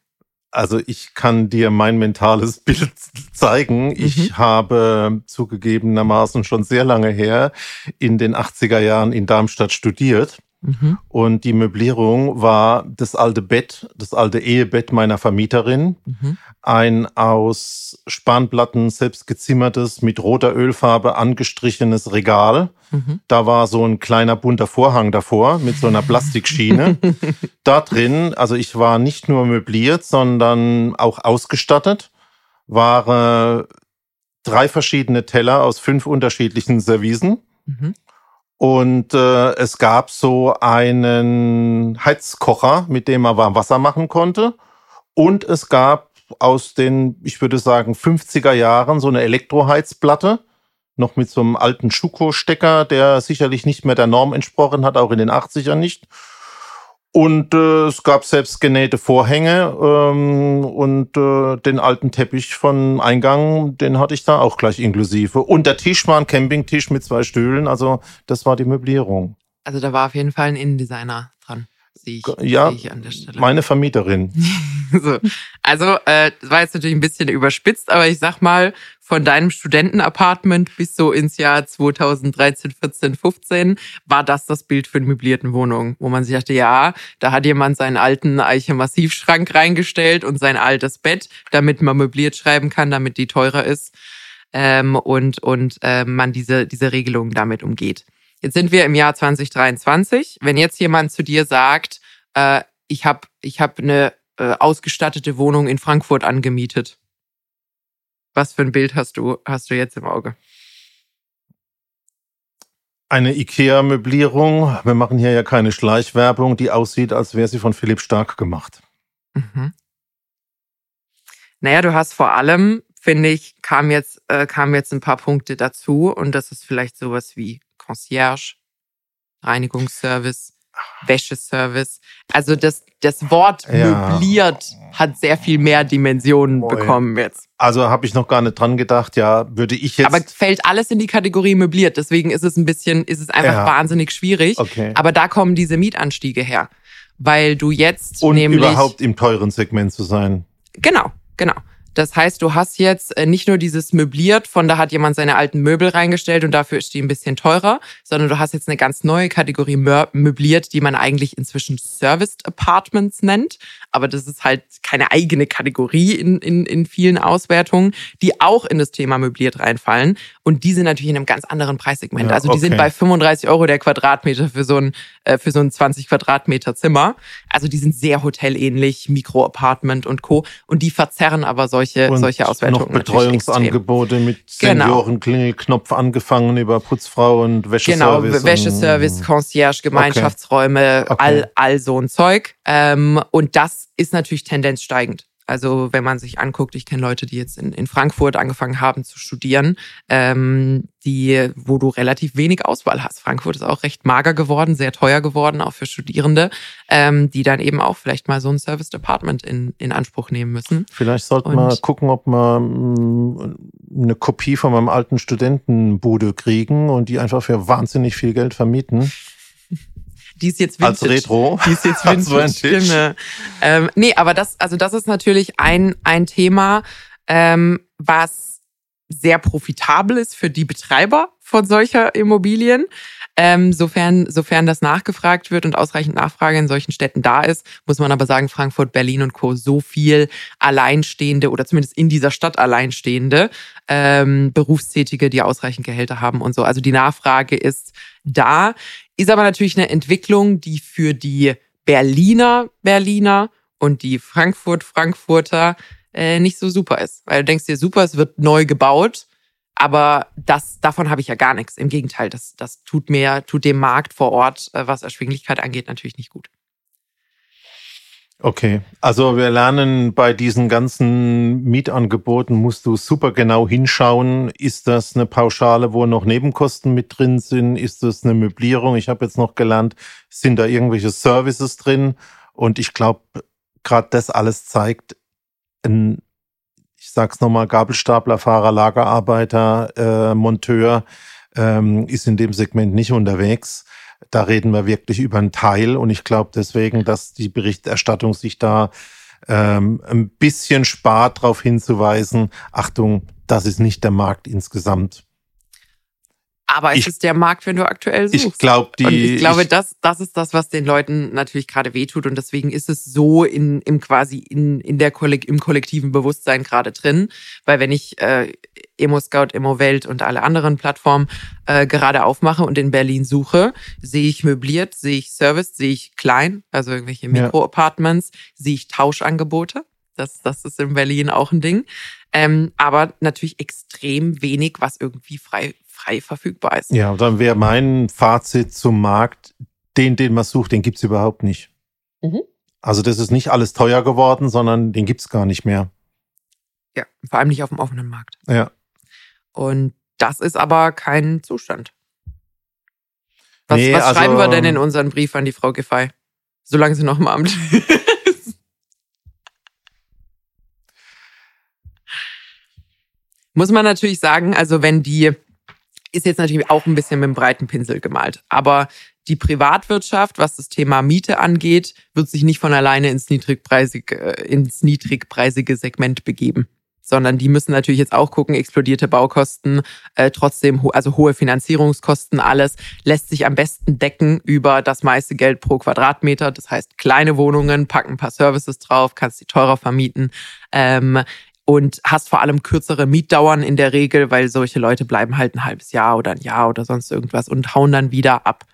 Also ich kann dir mein mentales Bild zeigen. Ich Mhm. habe zugegebenermaßen schon sehr lange her in den 80er Jahren in Darmstadt studiert. Mhm. Und die Möblierung war das alte Bett, das alte Ehebett meiner Vermieterin. Mhm. Ein aus Spanplatten selbst gezimmertes, mit roter Ölfarbe angestrichenes Regal. Mhm. Da war so ein kleiner bunter Vorhang davor mit so einer Plastikschiene. da drin, also ich war nicht nur möbliert, sondern auch ausgestattet, waren drei verschiedene Teller aus fünf unterschiedlichen Servicen. Und äh, es gab so einen Heizkocher, mit dem man warm Wasser machen konnte. Und es gab aus den, ich würde sagen, 50er Jahren so eine Elektroheizplatte, noch mit so einem alten Schuko-Stecker, der sicherlich nicht mehr der Norm entsprochen hat, auch in den 80ern nicht. Und äh, es gab selbst genähte Vorhänge ähm, und äh, den alten Teppich von Eingang, den hatte ich da auch gleich inklusive. Und der Tisch war ein Campingtisch mit zwei Stühlen, also das war die Möblierung. Also da war auf jeden Fall ein Innendesigner. Sehe ich, Ja, sehe ich an der Stelle. Meine Vermieterin. so. Also, äh, das war jetzt natürlich ein bisschen überspitzt, aber ich sag mal, von deinem Studentenapartment bis so ins Jahr 2013, 14, 15 war das das Bild für eine möblierten Wohnung, wo man sich dachte, ja, da hat jemand seinen alten Eiche-Massivschrank reingestellt und sein altes Bett, damit man möbliert schreiben kann, damit die teurer ist ähm, und, und äh, man diese, diese Regelung damit umgeht. Jetzt sind wir im Jahr 2023. Wenn jetzt jemand zu dir sagt, äh, ich habe ich hab eine äh, ausgestattete Wohnung in Frankfurt angemietet. Was für ein Bild hast du, hast du jetzt im Auge? Eine IKEA-Möblierung, wir machen hier ja keine Schleichwerbung, die aussieht, als wäre sie von Philipp Stark gemacht. Mhm. Naja, du hast vor allem, finde ich, kam jetzt, äh, kamen jetzt ein paar Punkte dazu und das ist vielleicht sowas wie Concierge, Reinigungsservice, Wäscheservice. Also das, das Wort Ja. möbliert hat sehr viel mehr Dimensionen Boy. bekommen jetzt. Also habe ich noch gar nicht dran gedacht, ja, würde ich jetzt. Aber fällt alles in die Kategorie möbliert. Deswegen ist es ein bisschen, ist es einfach Ja. wahnsinnig schwierig. okay. Aber da kommen diese Mietanstiege her. Weil du jetzt Und nämlich. überhaupt im teuren Segment zu sein. Genau, genau. Das heißt, du hast jetzt äh, nicht nur dieses möbliert, von da hat jemand seine alten Möbel reingestellt und dafür ist die ein bisschen teurer, sondern du hast jetzt eine ganz neue Kategorie mö- möbliert, die man eigentlich inzwischen Serviced Apartments nennt. Aber das ist halt keine eigene Kategorie in, in, in vielen Auswertungen, die auch in das Thema möbliert reinfallen. Und die sind natürlich in einem ganz anderen Preissegment. Ja, also die sind okay. bei 35 Euro der Quadratmeter für so ein, äh, für so ein 20 Quadratmeter Zimmer. Also die sind sehr hotelähnlich, Mikroapartment und Co. Und die verzerren aber solche, Und solche Auswertungen. noch. Betreuungsangebote mit Genau. Seniorenklingelknopf angefangen über Putzfrau und Genau, Wäscheservice. Wäscheservice, und- Concierge, Gemeinschaftsräume, Okay. all, all so ein Zeug. Ähm, und das ist natürlich Tendenz steigend. Also wenn man sich anguckt, ich kenne Leute, die jetzt in, in Frankfurt angefangen haben zu studieren, ähm, die, wo du relativ wenig Auswahl hast. Frankfurt ist auch recht mager geworden, sehr teuer geworden, auch für Studierende, ähm, die dann eben auch vielleicht mal so ein Service Department in, in Anspruch nehmen müssen. Vielleicht sollten wir gucken, ob wir mm, eine Kopie von meinem alten Studentenbude kriegen und die einfach für wahnsinnig viel Geld vermieten. Die ist jetzt Vintage. Als Retro. Die ist jetzt Vintage. Als Vintage. Ähm, nee, aber das, also das ist natürlich ein, ein Thema, ähm, was sehr profitabel ist für die Betreiber von solcher Immobilien. Ähm, sofern, sofern das nachgefragt wird und ausreichend Nachfrage in solchen Städten da ist, muss man aber sagen, Frankfurt, Berlin und Co. so viel Alleinstehende oder zumindest in dieser Stadt Alleinstehende, ähm, Berufstätige, die ausreichend Gehälter haben und so. Also die Nachfrage ist da. Ist aber natürlich eine Entwicklung, die für die Berliner Berliner und die Frankfurt Frankfurter äh, nicht so super ist. Weil du denkst dir, super, es wird neu gebaut, aber das, davon habe ich ja gar nichts. Im Gegenteil, das, das tut mir, tut dem Markt vor Ort, äh, was Erschwinglichkeit angeht, natürlich nicht gut. Okay, also wir lernen bei diesen ganzen Mietangeboten musst du super genau hinschauen. Ist das eine Pauschale, wo noch Nebenkosten mit drin sind? Ist das eine Möblierung? Ich habe jetzt noch gelernt, sind da irgendwelche Services drin? Und ich glaube, gerade das alles zeigt, ein, sag's nochmal, Gabelstaplerfahrer, Lagerarbeiter, äh, Monteur ähm, ist in dem Segment nicht unterwegs da reden wir wirklich über einen Teil. Und ich glaube deswegen, dass die Berichterstattung sich da ähm, ein bisschen spart, darauf hinzuweisen, Achtung, das ist nicht der Markt insgesamt. Aber es ich, ist der Markt, wenn du aktuell suchst. Ich glaube, die. Und ich glaube, ich, das, das ist das, was den Leuten natürlich gerade wehtut. Und deswegen ist es so in, im quasi in, in der Kollek im kollektiven Bewusstsein gerade drin. Weil wenn ich äh, Emo Scout, Emo Welt und alle anderen Plattformen äh, gerade aufmache und in Berlin suche, sehe ich möbliert, sehe ich Service, sehe ich klein, also irgendwelche Mikro-Apartments, ja. sehe ich Tauschangebote. Das, das ist in Berlin auch ein Ding. Ähm, aber natürlich extrem wenig, was irgendwie frei frei verfügbar ist. Ja, dann wäre mein Fazit zum Markt, den, den man sucht, den gibt's überhaupt nicht. Mhm. Also das ist nicht alles teuer geworden, sondern den gibt's gar nicht mehr. Ja, vor allem nicht auf dem offenen Markt. Ja. Und das ist aber kein Zustand. Was, nee, was also, schreiben wir denn in unseren Brief an die Frau Giffey? Solange sie noch im Amt ist. Muss man natürlich sagen, also wenn die ist jetzt natürlich auch ein bisschen mit einem breiten Pinsel gemalt. Aber die Privatwirtschaft, was das Thema Miete angeht, wird sich nicht von alleine ins niedrigpreisige, äh, ins niedrigpreisige Segment begeben. Sondern die müssen natürlich jetzt auch gucken, explodierte Baukosten, äh, trotzdem, also hohe Finanzierungskosten, alles lässt sich am besten decken über das meiste Geld pro Quadratmeter. Das heißt, kleine Wohnungen, packen ein paar Services drauf, kannst die teurer vermieten. Ähm, und hast vor allem kürzere Mietdauern in der Regel, weil solche Leute bleiben halt ein halbes Jahr oder ein Jahr oder sonst irgendwas und hauen dann wieder ab.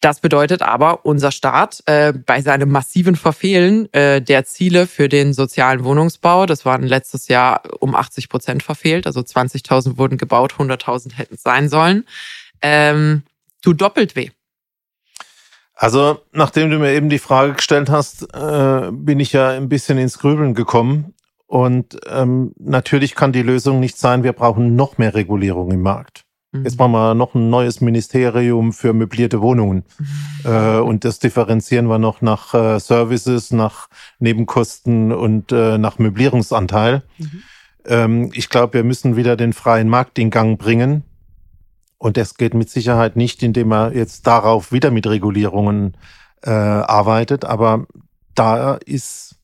Das bedeutet aber, unser Staat äh, bei seinem massiven Verfehlen äh, der Ziele für den sozialen Wohnungsbau, das waren letztes Jahr um 80 Prozent verfehlt, also 20.000 wurden gebaut, 100.000 hätten es sein sollen, ähm, tut doppelt weh. Also, nachdem du mir eben die Frage gestellt hast, äh, bin ich ja ein bisschen ins Grübeln gekommen. Und ähm, natürlich kann die Lösung nicht sein, wir brauchen noch mehr Regulierung im Markt. Mhm. Jetzt machen wir noch ein neues Ministerium für möblierte Wohnungen. Mhm. Äh, und das differenzieren wir noch nach äh, Services, nach Nebenkosten und äh, nach Möblierungsanteil. Mhm. Ähm, ich glaube, wir müssen wieder den freien Markt in Gang bringen. Und das geht mit Sicherheit nicht, indem man jetzt darauf wieder mit Regulierungen äh, arbeitet. Aber da ist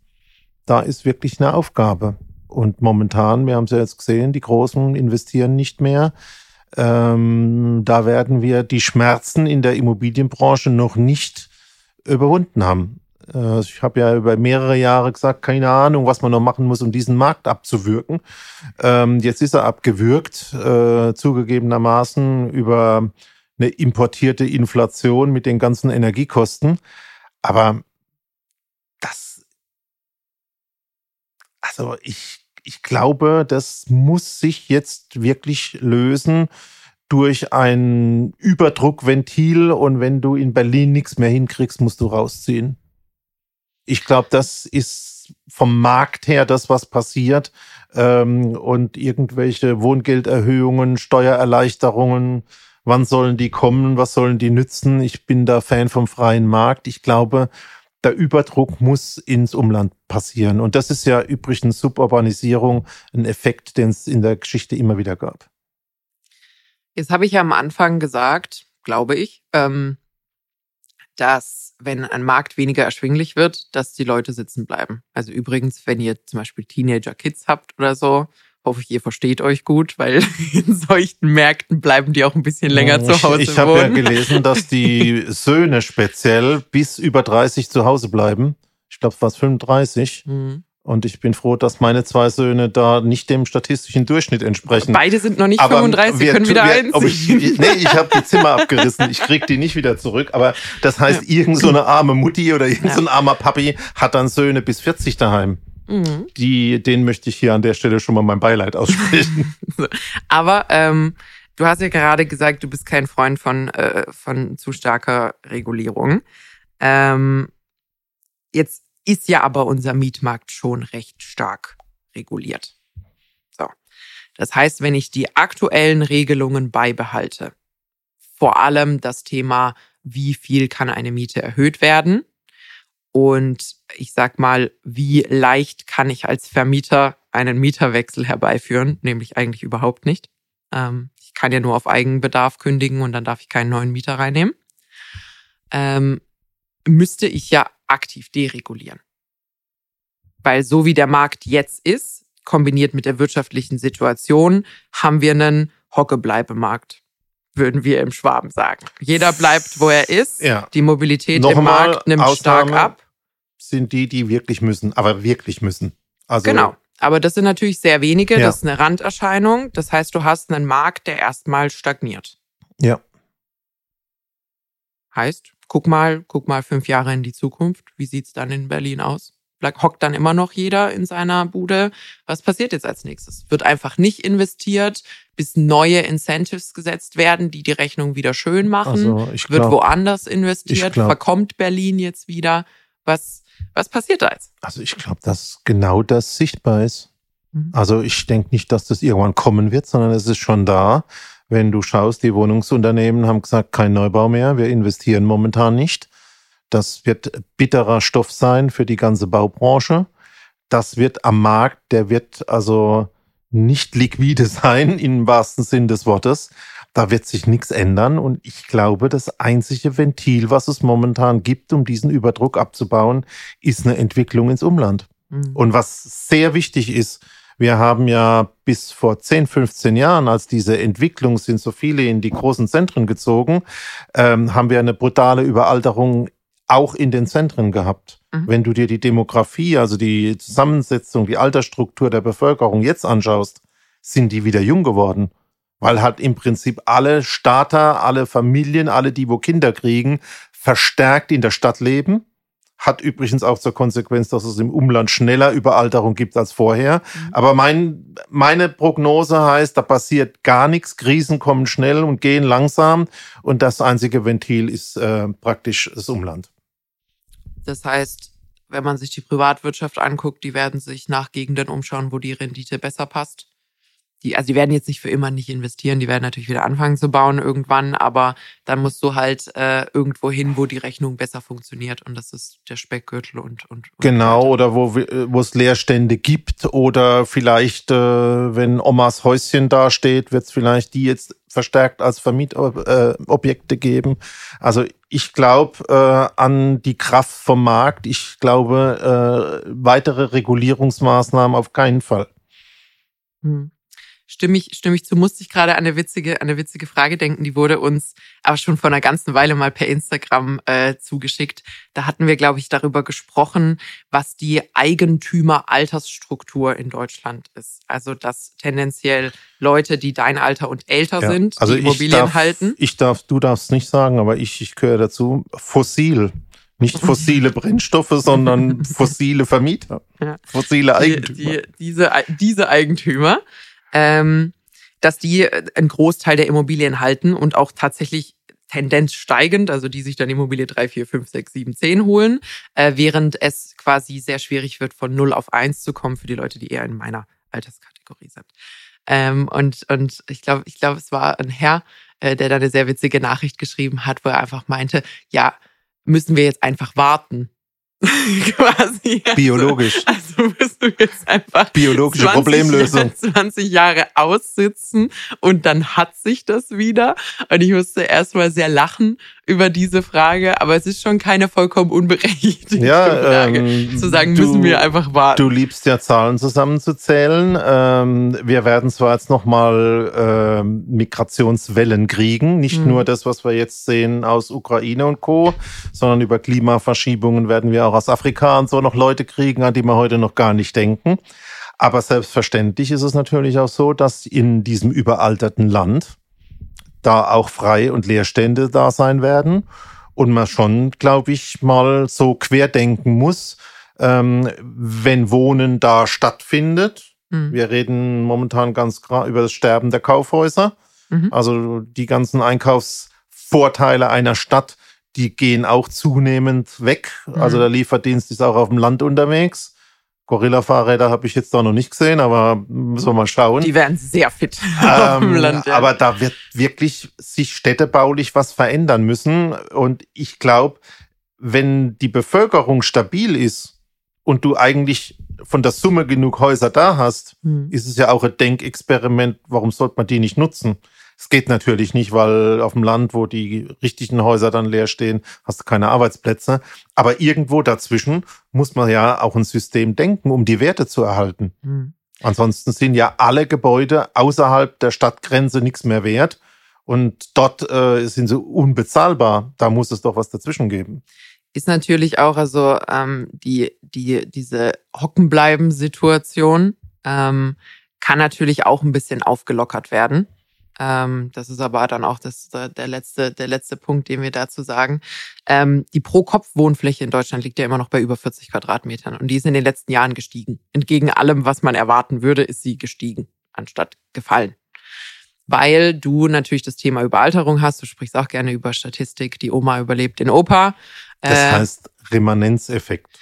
da ist wirklich eine Aufgabe. Und momentan, wir haben es ja jetzt gesehen, die Großen investieren nicht mehr. Ähm, da werden wir die Schmerzen in der Immobilienbranche noch nicht überwunden haben. Äh, ich habe ja über mehrere Jahre gesagt, keine Ahnung, was man noch machen muss, um diesen Markt abzuwirken. Ähm, jetzt ist er abgewürgt, äh, zugegebenermaßen über eine importierte Inflation mit den ganzen Energiekosten. Aber also ich, ich glaube, das muss sich jetzt wirklich lösen durch ein Überdruckventil und wenn du in Berlin nichts mehr hinkriegst, musst du rausziehen. Ich glaube, das ist vom Markt her das, was passiert. Ähm, und irgendwelche Wohngelderhöhungen, Steuererleichterungen, wann sollen die kommen, was sollen die nützen? Ich bin da Fan vom freien Markt. Ich glaube, der Überdruck muss ins Umland passieren. Und das ist ja übrigens Suburbanisierung, ein Effekt, den es in der Geschichte immer wieder gab. Jetzt habe ich ja am Anfang gesagt, glaube ich, ähm, dass wenn ein Markt weniger erschwinglich wird, dass die Leute sitzen bleiben. Also übrigens, wenn ihr zum Beispiel Teenager-Kids habt oder so, hoffe ich, ihr versteht euch gut, weil in solchen Märkten bleiben die auch ein bisschen länger ich, zu Hause. Ich habe ja gelesen, dass die Söhne speziell bis über 30 zu Hause bleiben. Ich glaube, es war 35. Mhm. Und ich bin froh, dass meine zwei Söhne da nicht dem statistischen Durchschnitt entsprechen. Beide sind noch nicht aber 35, wir, können wieder wir, einziehen. Ich, nee, ich habe die Zimmer abgerissen. Ich krieg die nicht wieder zurück. Aber das heißt, ja. irgend so eine arme Mutti oder irgend so ein armer Papi hat dann Söhne bis 40 daheim. Mhm. Die, den möchte ich hier an der Stelle schon mal mein Beileid aussprechen. aber ähm, du hast ja gerade gesagt, du bist kein Freund von, äh, von zu starker Regulierung. Ähm, jetzt ist ja aber unser Mietmarkt schon recht stark reguliert. So. Das heißt, wenn ich die aktuellen Regelungen beibehalte, vor allem das Thema, wie viel kann eine Miete erhöht werden und ich sag mal, wie leicht kann ich als Vermieter einen Mieterwechsel herbeiführen, nämlich eigentlich überhaupt nicht. Ähm, ich kann ja nur auf Eigenbedarf kündigen und dann darf ich keinen neuen Mieter reinnehmen. Ähm, müsste ich ja aktiv deregulieren. Weil so wie der Markt jetzt ist, kombiniert mit der wirtschaftlichen Situation, haben wir einen Hockebleibemarkt, würden wir im Schwaben sagen. Jeder bleibt, wo er ist. Ja. Die Mobilität Noch im Markt nimmt Ausnahme stark ab. Sind die, die wirklich müssen, aber wirklich müssen. Also genau. Aber das sind natürlich sehr wenige. Ja. Das ist eine Randerscheinung. Das heißt, du hast einen Markt, der erstmal stagniert. Ja. Heißt, guck mal, guck mal fünf Jahre in die Zukunft. Wie sieht's dann in Berlin aus? hockt dann immer noch jeder in seiner Bude. Was passiert jetzt als nächstes? Wird einfach nicht investiert, bis neue Incentives gesetzt werden, die die Rechnung wieder schön machen. Also glaub, Wird woanders investiert? Glaub, verkommt Berlin jetzt wieder? Was, was passiert da jetzt? Also ich glaube, dass genau das sichtbar ist. Mhm. Also ich denke nicht, dass das irgendwann kommen wird, sondern es ist schon da. Wenn du schaust, die Wohnungsunternehmen haben gesagt, kein Neubau mehr, wir investieren momentan nicht. Das wird bitterer Stoff sein für die ganze Baubranche. Das wird am Markt, der wird also nicht liquide sein im wahrsten Sinn des Wortes. Da wird sich nichts ändern. Und ich glaube, das einzige Ventil, was es momentan gibt, um diesen Überdruck abzubauen, ist eine Entwicklung ins Umland. Mhm. Und was sehr wichtig ist, wir haben ja bis vor 10, 15 Jahren, als diese Entwicklung sind so viele in die großen Zentren gezogen, ähm, haben wir eine brutale Überalterung auch in den Zentren gehabt. Mhm. Wenn du dir die Demografie, also die Zusammensetzung, die Altersstruktur der Bevölkerung jetzt anschaust, sind die wieder jung geworden. Weil halt im Prinzip alle Starter, alle Familien, alle, die wo Kinder kriegen, verstärkt in der Stadt leben hat übrigens auch zur Konsequenz, dass es im Umland schneller Überalterung gibt als vorher. Mhm. Aber mein, meine Prognose heißt, da passiert gar nichts. Krisen kommen schnell und gehen langsam. Und das einzige Ventil ist äh, praktisch das Umland. Das heißt, wenn man sich die Privatwirtschaft anguckt, die werden sich nach Gegenden umschauen, wo die Rendite besser passt die, also die werden jetzt nicht für immer nicht investieren, die werden natürlich wieder anfangen zu bauen irgendwann, aber dann musst du halt äh, irgendwo hin, wo die Rechnung besser funktioniert und das ist der Speckgürtel und und, und genau oder wo wo es Leerstände gibt oder vielleicht äh, wenn Omas Häuschen dasteht, wird es vielleicht die jetzt verstärkt als Vermietobjekte äh, geben. Also ich glaube äh, an die Kraft vom Markt. Ich glaube äh, weitere Regulierungsmaßnahmen auf keinen Fall. Hm stimme ich, stimme ich zu, musste ich gerade an eine witzige, an eine witzige Frage denken. Die wurde uns aber schon vor einer ganzen Weile mal per Instagram äh, zugeschickt. Da hatten wir, glaube ich, darüber gesprochen, was die Eigentümer-Altersstruktur in Deutschland ist. Also, dass tendenziell Leute, die dein Alter und älter ja, sind, also die Immobilien darf, halten. Ich darf, du darfst nicht sagen, aber ich, ich gehöre dazu. Fossil. Nicht fossile Brennstoffe, sondern fossile Vermieter. Ja. Fossile Eigentümer. Die, die, diese, diese Eigentümer ähm, dass die äh, einen Großteil der Immobilien halten und auch tatsächlich Tendenz steigend, also die sich dann Immobilie 3, 4, 5, 6, 7, 10 holen, äh, während es quasi sehr schwierig wird, von 0 auf 1 zu kommen für die Leute, die eher in meiner Alterskategorie sind. Ähm, und, und ich glaube, ich glaube, es war ein Herr, äh, der da eine sehr witzige Nachricht geschrieben hat, wo er einfach meinte, ja, müssen wir jetzt einfach warten. quasi. Biologisch. Also, also musst du jetzt einfach biologische 20, Problemlösung. 20 Jahre aussitzen und dann hat sich das wieder. Und ich musste erstmal sehr lachen über diese Frage, aber es ist schon keine vollkommen unberechtigte ja, Frage, ähm, zu sagen, du, müssen wir einfach warten. Du liebst ja Zahlen zusammenzuzählen. Ähm, wir werden zwar jetzt nochmal ähm, Migrationswellen kriegen, nicht Mhm. nur das, was wir jetzt sehen aus Ukraine und Co., sondern über Klimaverschiebungen werden wir auch aus Afrika und so noch Leute kriegen, an die wir heute noch gar nicht denken. Aber selbstverständlich ist es natürlich auch so, dass in diesem überalterten Land da auch Frei- und Leerstände da sein werden und man schon, glaube ich, mal so querdenken muss, ähm, wenn Wohnen da stattfindet. Mhm. Wir reden momentan ganz gra- über das Sterben der Kaufhäuser. Mhm. Also die ganzen Einkaufsvorteile einer Stadt, die gehen auch zunehmend weg. Also Mhm. der Lieferdienst ist auch auf dem Land unterwegs. Gorilla-Fahrräder habe ich jetzt da noch nicht gesehen, aber müssen wir mal schauen. Die werden sehr fit auf dem Ähm, Land. Ja. Aber da wird wirklich sich städtebaulich was verändern müssen. Und ich glaube, wenn die Bevölkerung stabil ist und du eigentlich von der Summe genug Häuser da hast, Hm. ist es ja auch ein Denkexperiment, warum sollte man die nicht nutzen? Es geht natürlich nicht, weil auf dem Land, wo die richtigen Häuser dann leer stehen, hast du keine Arbeitsplätze. Aber irgendwo dazwischen muss man ja auch ein System denken, um die Werte zu erhalten. Hm. Ansonsten sind ja alle Gebäude außerhalb der Stadtgrenze nichts mehr wert. Und dort äh, sind sie unbezahlbar. Da muss es doch was dazwischen geben. ist natürlich auch, also ähm, die, die, diese Hockenbleiben-Situation ähm, kann natürlich auch ein bisschen aufgelockert werden. Ähm, das ist aber dann auch das, der, letzte, der letzte Punkt, den wir dazu sagen. Ähm, die Pro-Kopf-Wohnfläche in Deutschland liegt ja immer noch bei über 40 Quadratmetern und die ist in den letzten Jahren gestiegen. Entgegen allem, was man erwarten würde, ist sie gestiegen, anstatt gefallen weil du natürlich das Thema Überalterung hast. Du sprichst auch gerne über Statistik. Die Oma überlebt den Opa. Das Äh, heißt Remanenzeffekt.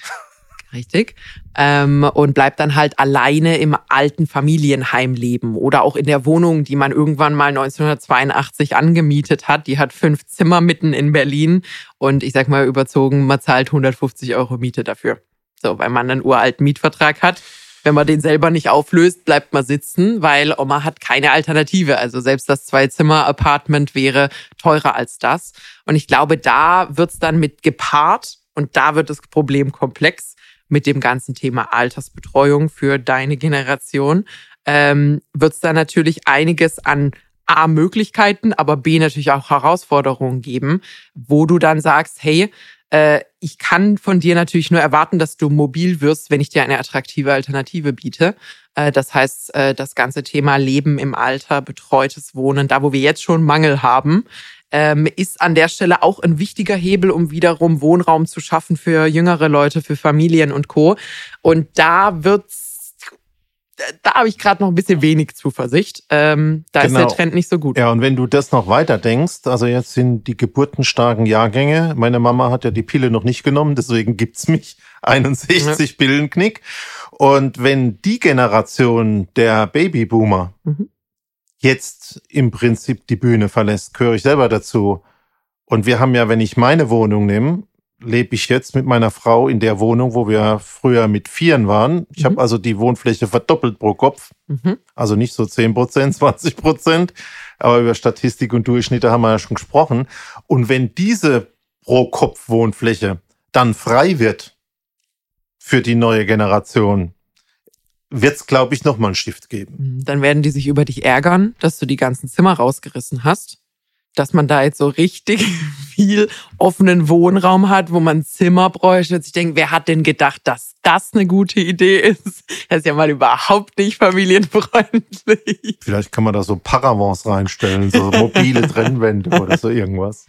Richtig. Ähm, und bleibt dann halt alleine im alten Familienheim leben oder auch in der Wohnung, die man irgendwann mal 1982 angemietet hat. Die hat fünf Zimmer mitten in Berlin und ich sag mal überzogen, man zahlt 150 Euro Miete dafür. So, weil man einen uralten Mietvertrag hat. Wenn man den selber nicht auflöst, bleibt man sitzen, weil Oma hat keine Alternative. Also selbst das Zwei-Zimmer-Apartment wäre teurer als das. Und ich glaube, da wird's dann mit gepaart und da wird das Problem komplex mit dem ganzen Thema Altersbetreuung für deine Generation. Ähm, wird's da natürlich einiges an A Möglichkeiten, aber B natürlich auch Herausforderungen geben, wo du dann sagst, hey, äh, ich kann von dir natürlich nur erwarten, dass du mobil wirst, wenn ich dir eine attraktive Alternative biete. Äh, das heißt, äh, das ganze Thema Leben im Alter, betreutes Wohnen, da wo wir jetzt schon Mangel haben, ähm, ist an der Stelle auch ein wichtiger Hebel, um wiederum Wohnraum zu schaffen für jüngere Leute, für Familien und Co. Und da wird's da habe ich gerade noch ein bisschen wenig Zuversicht. Ähm, da ist Genau. der Trend nicht so gut. Ja, und wenn du das noch weiter denkst, also jetzt sind die geburtenstarken Jahrgänge, meine Mama hat ja die Pille noch nicht genommen, deswegen gibt's mich 61 Pillenknick. Und wenn die Generation der Babyboomer Mhm. Jetzt im Prinzip die Bühne verlässt, gehöre ich selber dazu. Und wir haben ja, wenn ich meine Wohnung nehme, lebe ich jetzt mit meiner Frau in der Wohnung, wo wir früher mit Vieren waren. Ich Mhm. habe also die Wohnfläche verdoppelt pro Kopf. Mhm. Also nicht so 10 Prozent, 20 Prozent. Aber über Statistik und Durchschnitte haben wir ja schon gesprochen. Und wenn diese Pro-Kopf-Wohnfläche dann frei wird für die neue Generation, wird es, glaube ich, nochmal einen Shift geben. Dann werden die sich über dich ärgern, dass du die ganzen Zimmer rausgerissen hast. Dass man da jetzt so richtig viel offenen Wohnraum hat, wo man Zimmer bräuchte. Und ich denke, wer hat denn gedacht, dass das eine gute Idee ist? Das ist ja mal überhaupt nicht familienfreundlich. Vielleicht kann man da so Paravents reinstellen, so mobile Trennwände oder so irgendwas.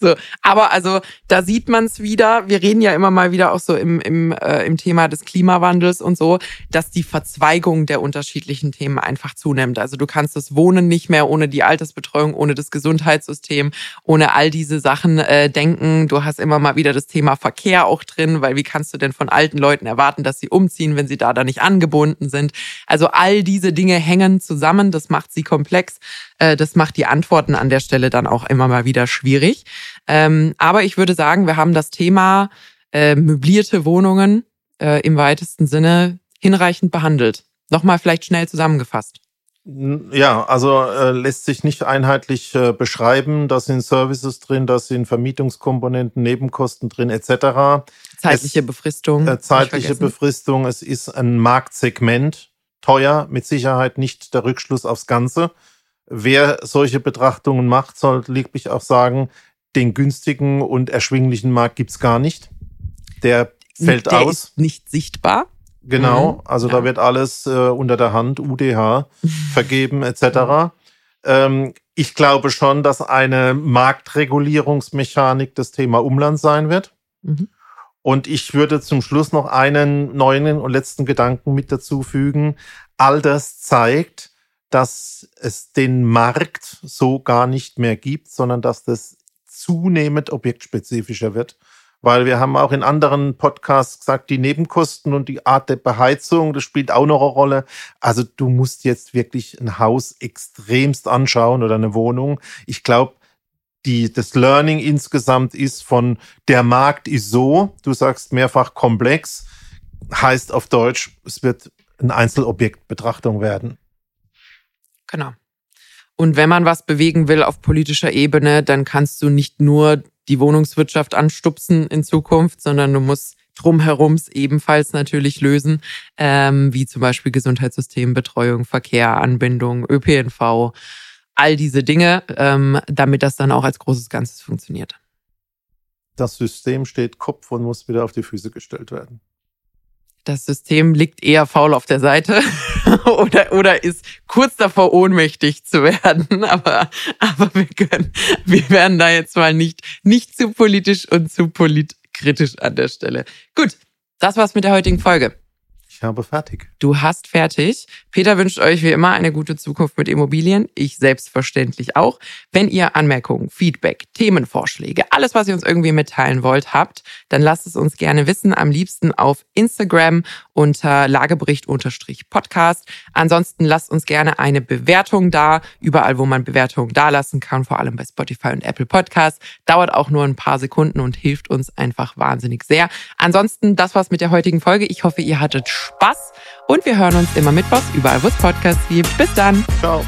So, aber also da sieht man es wieder. Wir reden ja immer mal wieder auch so im, im, äh, im Thema des Klimawandels und so, dass die Verzweigung der unterschiedlichen Themen einfach zunimmt. Also du kannst das Wohnen nicht mehr ohne die Altersbetreuung, ohne das Gesundheitssystem, ohne all diese Sachen äh, denken. Du hast immer mal wieder das Thema Verkehr auch drin, weil wie kannst du denn von alten Leuten erwarten, dass sie umziehen, wenn sie da da nicht angebunden sind? Also all diese Dinge hängen zusammen. Das macht sie komplex. Äh, das macht die Antworten an der Stelle dann auch immer mal wieder schwierig. Ähm, aber ich würde sagen, wir haben das Thema äh, möblierte Wohnungen äh, im weitesten Sinne hinreichend behandelt. Nochmal vielleicht schnell zusammengefasst. Ja, also äh, lässt sich nicht einheitlich äh, beschreiben. Da sind Services drin, da sind Vermietungskomponenten, Nebenkosten drin etc. Zeitliche es, Befristung. Äh, zeitliche Befristung. Es ist ein Marktsegment, teuer, mit Sicherheit nicht der Rückschluss aufs Ganze. Wer solche Betrachtungen macht, sollte lieblich auch sagen, den günstigen und erschwinglichen Markt gibt's gar nicht. Der fällt der aus. Ist nicht sichtbar. Genau, mhm. also ja. da wird alles äh, unter der Hand, UDH, vergeben etc. Ähm, ich glaube schon, dass eine Marktregulierungsmechanik das Thema Umland sein wird. Mhm. Und ich würde zum Schluss noch einen neuen und letzten Gedanken mit dazu fügen. All das zeigt, dass es den Markt so gar nicht mehr gibt, sondern dass das zunehmend objektspezifischer wird. Weil wir haben auch in anderen Podcasts gesagt, die Nebenkosten und die Art der Beheizung, das spielt auch noch eine Rolle. Also du musst jetzt wirklich ein Haus extremst anschauen oder eine Wohnung. Ich glaube, die, das Learning insgesamt ist von der Markt ist so, du sagst mehrfach komplex, heißt auf Deutsch, es wird eine Einzelobjektbetrachtung werden. Genau. Und wenn man was bewegen will auf politischer Ebene, dann kannst du nicht nur die Wohnungswirtschaft anstupsen in Zukunft, sondern du musst drumherums ebenfalls natürlich lösen, ähm, wie zum Beispiel Gesundheitssystem, Betreuung, Verkehr, Anbindung, ÖPNV, all diese Dinge, ähm, damit das dann auch als großes Ganzes funktioniert. Das System steht Kopf und muss wieder auf die Füße gestellt werden das System liegt eher faul auf der Seite oder, oder ist kurz davor ohnmächtig zu werden. Aber, aber wir können, wir werden da jetzt mal nicht, nicht zu politisch und zu politkritisch an der Stelle. Gut. Das war's mit der heutigen Folge. Habe fertig. Du hast fertig. Peter wünscht euch wie immer eine gute Zukunft mit Immobilien. Ich selbstverständlich auch. Wenn ihr Anmerkungen, Feedback, Themenvorschläge, alles, was ihr uns irgendwie mitteilen wollt, habt, dann lasst es uns gerne wissen. Am liebsten auf Instagram unter Lagebericht-Podcast. Ansonsten lasst uns gerne eine Bewertung da. Überall, wo man Bewertungen dalassen kann, vor allem bei Spotify und Apple Podcasts. Dauert auch nur ein paar Sekunden und hilft uns einfach wahnsinnig sehr. Ansonsten, das war's mit der heutigen Folge. Ich hoffe, ihr hattet Spaß und wir hören uns immer mittwochs überall, wo es Podcasts gibt. Bis dann. Ciao.